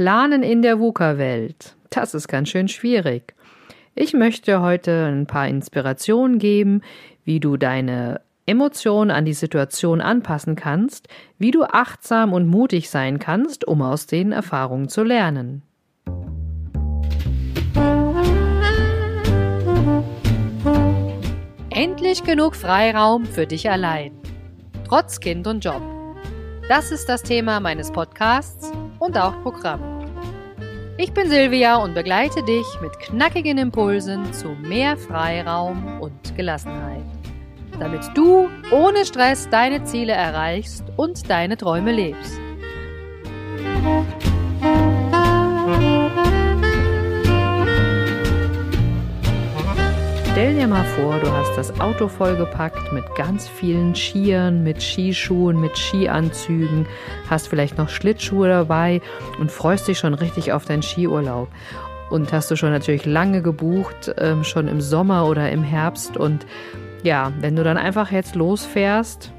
Planen in der VUCA-Welt. Das ist ganz schön schwierig. Ich möchte heute ein paar Inspirationen geben, wie du deine Emotionen an die Situation anpassen kannst, wie du achtsam und mutig sein kannst, um aus den Erfahrungen zu lernen. Endlich genug Freiraum für dich allein. Trotz Kind und Job. Das ist das Thema meines Podcasts und auch Programm. Ich bin Silvia und begleite dich mit knackigen Impulsen zu mehr Freiraum und Gelassenheit, damit du ohne Stress deine Ziele erreichst und deine Träume lebst. Mal vor, du hast das Auto vollgepackt mit ganz vielen Skiern, mit Skischuhen, mit Skianzügen, hast vielleicht noch Schlittschuhe dabei und freust dich schon richtig auf deinen Skiurlaub. Und hast du schon natürlich lange gebucht, ähm, schon im Sommer oder im Herbst. Und ja, wenn du dann einfach jetzt losfährst,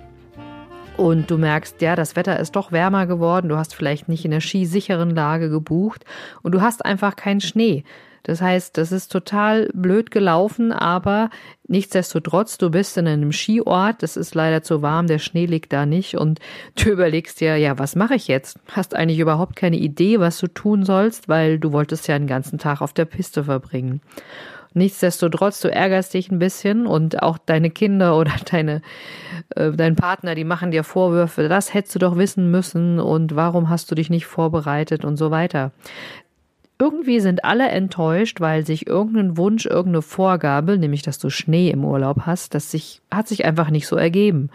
und du merkst, ja, das Wetter ist doch wärmer geworden, du hast vielleicht nicht in der skisicheren Lage gebucht und du hast einfach keinen Schnee. Das heißt, das ist total blöd gelaufen, aber nichtsdestotrotz, du bist in einem Skiort, das ist leider zu warm, der Schnee liegt da nicht und du überlegst dir, ja, was mache ich jetzt? Hast eigentlich überhaupt keine Idee, was du tun sollst, weil du wolltest ja den ganzen Tag auf der Piste verbringen. Nichtsdestotrotz, du ärgerst dich ein bisschen und auch deine Kinder oder deine, äh, dein Partner, die machen dir Vorwürfe, das hättest du doch wissen müssen und warum hast du dich nicht vorbereitet und so weiter. Irgendwie sind alle enttäuscht, weil sich irgendein Wunsch, irgendeine Vorgabe, nämlich dass du Schnee im Urlaub hast, das sich, hat sich einfach nicht so ergeben.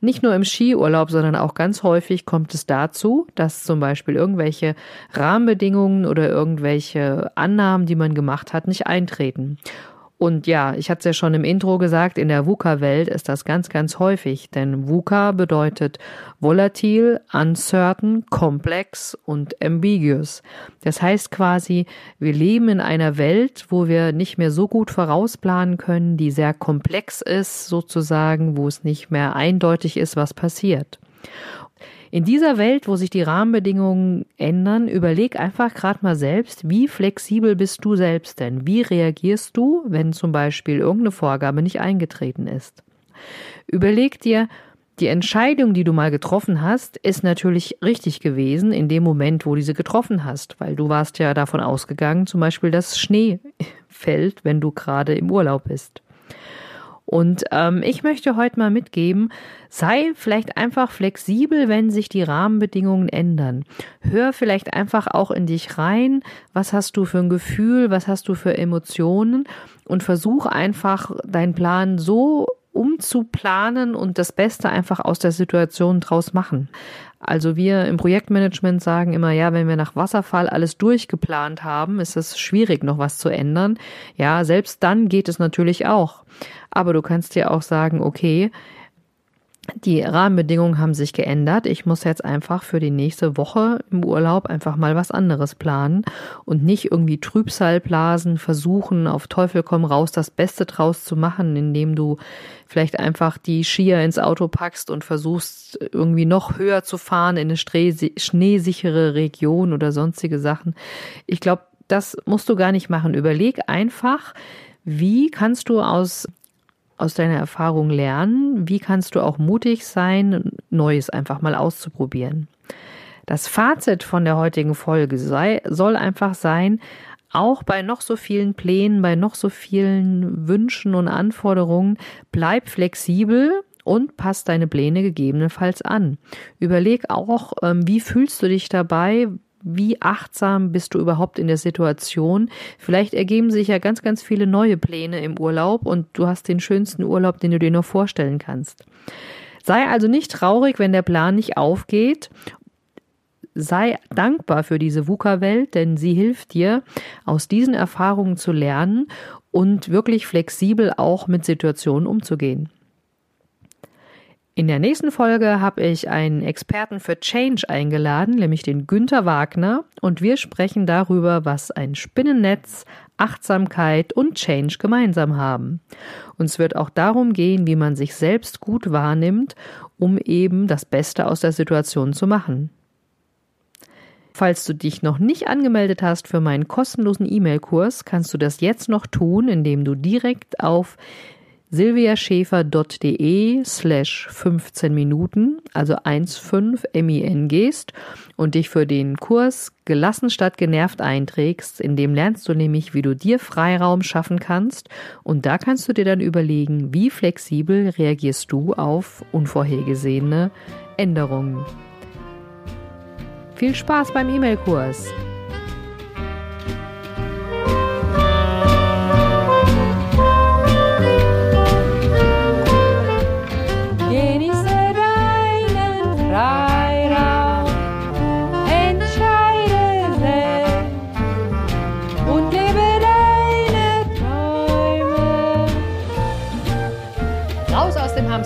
Nicht nur im Skiurlaub, sondern auch ganz häufig kommt es dazu, dass zum Beispiel irgendwelche Rahmenbedingungen oder irgendwelche Annahmen, die man gemacht hat, nicht eintreten. Und ja, ich hatte es ja schon im Intro gesagt, in der VUCA-Welt ist das ganz, ganz häufig, denn VUCA bedeutet volatil, uncertain, komplex und ambiguous. Das heißt quasi, wir leben in einer Welt, wo wir nicht mehr so gut vorausplanen können, die sehr komplex ist, sozusagen, wo es nicht mehr eindeutig ist, was passiert. In dieser Welt, wo sich die Rahmenbedingungen ändern, überleg einfach gerade mal selbst, wie flexibel bist du selbst denn? Wie reagierst du, wenn zum Beispiel irgendeine Vorgabe nicht eingetreten ist? Überleg dir, die Entscheidung, die du mal getroffen hast, ist natürlich richtig gewesen in dem Moment, wo du sie getroffen hast, weil du warst ja davon ausgegangen, zum Beispiel, dass Schnee fällt, wenn du gerade im Urlaub bist. Und ähm, ich möchte heute mal mitgeben, sei vielleicht einfach flexibel, wenn sich die Rahmenbedingungen ändern. Hör vielleicht einfach auch in dich rein, was hast du für ein Gefühl, was hast du für Emotionen und versuch einfach deinen Plan so umzuplanen und das Beste einfach aus der Situation draus machen. Also wir im Projektmanagement sagen immer, ja, wenn wir nach Wasserfall alles durchgeplant haben, ist es schwierig, noch was zu ändern. Ja, selbst dann geht es natürlich auch. Aber du kannst dir auch sagen, okay, die Rahmenbedingungen haben sich geändert. Ich muss jetzt einfach für die nächste Woche im Urlaub einfach mal was anderes planen und nicht irgendwie Trübsalblasen versuchen, auf Teufel komm raus, das Beste draus zu machen, indem du vielleicht einfach die Skier ins Auto packst und versuchst irgendwie noch höher zu fahren in eine schneesichere Region oder sonstige Sachen. Ich glaube, das musst du gar nicht machen. Überleg einfach, wie kannst du aus aus deiner Erfahrung lernen? Wie kannst du auch mutig sein, Neues einfach mal auszuprobieren? Das Fazit von der heutigen Folge sei, soll einfach sein, auch bei noch so vielen Plänen, bei noch so vielen Wünschen und Anforderungen, bleib flexibel und passt deine Pläne gegebenenfalls an. Überleg auch, ähm, wie fühlst du dich dabei? Wie achtsam bist du überhaupt in der Situation? Vielleicht ergeben sich ja ganz, ganz viele neue Pläne im Urlaub und du hast den schönsten Urlaub, den du dir nur vorstellen kannst. Sei also nicht traurig, wenn der Plan nicht aufgeht. Sei dankbar für diese VUCA-Welt, denn sie hilft dir, aus diesen Erfahrungen zu lernen und wirklich flexibel auch mit Situationen umzugehen. In der nächsten Folge habe ich einen Experten für Change eingeladen, nämlich den Günther Wagner, und wir sprechen darüber, was ein Spinnennetz, Achtsamkeit und Change gemeinsam haben. Uns wird auch darum gehen, wie man sich selbst gut wahrnimmt, um eben das Beste aus der Situation zu machen. Falls du dich noch nicht angemeldet hast für meinen kostenlosen E-Mail-Kurs, kannst du das jetzt noch tun, indem du direkt auf silviaschäfer.de slash 15 Minuten, also 15 MIN gehst und dich für den Kurs gelassen statt genervt einträgst. In dem lernst du nämlich, wie du dir Freiraum schaffen kannst und da kannst du dir dann überlegen, wie flexibel reagierst du auf unvorhergesehene Änderungen. Viel Spaß beim E-Mail-Kurs!